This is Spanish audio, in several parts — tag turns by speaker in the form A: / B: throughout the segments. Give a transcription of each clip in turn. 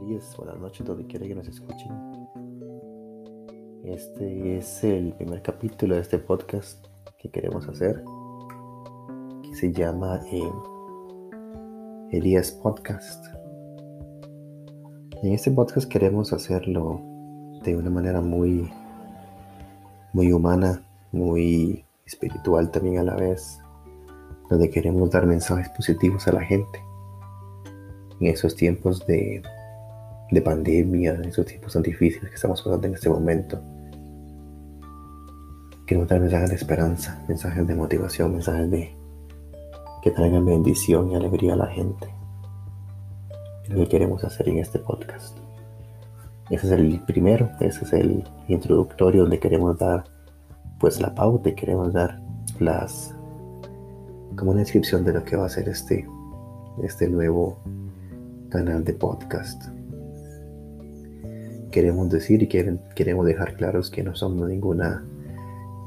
A: días, buenas noches, donde quiera que nos escuchen. Este es el primer capítulo de este podcast que queremos hacer, que se llama eh, Elías Podcast. En este podcast queremos hacerlo de una manera muy, muy humana, muy espiritual también a la vez, donde queremos dar mensajes positivos a la gente en esos tiempos de, de pandemia, en esos tiempos tan difíciles que estamos pasando en este momento. Queremos dar mensajes de esperanza, mensajes de motivación, mensajes de que traigan bendición y alegría a la gente. Es lo que queremos hacer en este podcast. Ese es el primero, ese es el introductorio donde queremos dar pues la pauta y queremos dar las como una descripción de lo que va a ser este, este nuevo canal de podcast. Queremos decir y queremos dejar claros que no somos ninguna,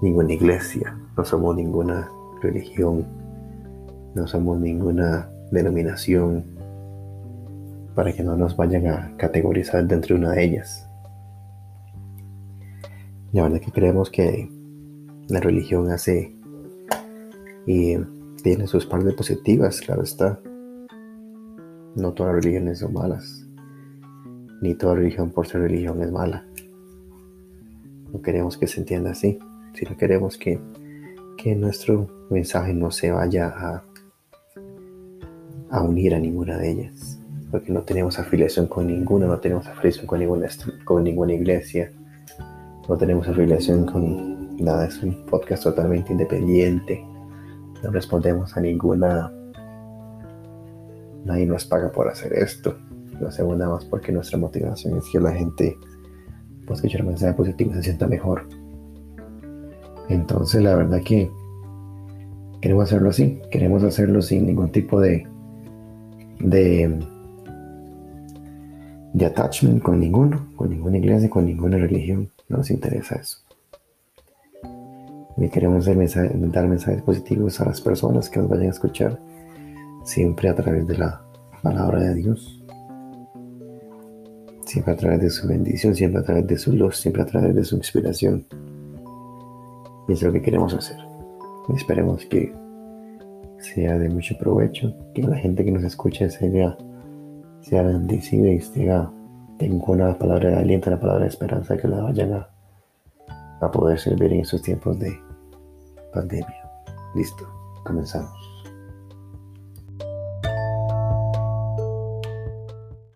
A: ninguna iglesia, no somos ninguna religión, no somos ninguna denominación para que no nos vayan a categorizar dentro de una de ellas. La verdad que creemos que la religión hace y tiene sus partes positivas, claro está. No todas las religiones son malas, ni toda religión por ser religión es mala. No queremos que se entienda así, sino queremos que, que nuestro mensaje no se vaya a, a unir a ninguna de ellas, porque no tenemos afiliación con ninguna, no tenemos afiliación con ninguna, con ninguna iglesia, no tenemos afiliación con nada, es un podcast totalmente independiente no respondemos a ninguna. Nadie nos paga por hacer esto. Lo hacemos nada más porque nuestra motivación es que la gente, pues, escuchar mensaje positivo se sienta mejor. Entonces, la verdad que queremos hacerlo así. Queremos hacerlo sin ningún tipo de. de. de attachment con ninguno, con ninguna iglesia, con ninguna religión. No nos interesa eso. Y queremos dar mensajes, positivos a las personas que nos vayan a escuchar, siempre a través de la palabra de Dios, siempre a través de su bendición, siempre a través de su luz, siempre a través de su inspiración. Y es lo que queremos hacer. Esperemos que sea de mucho provecho, que la gente que nos escuche sea, sea bendecida y tenga, tenga una palabra de aliento, una palabra de esperanza que la vayan a, a poder servir en estos tiempos de pandemia. Listo, comenzamos.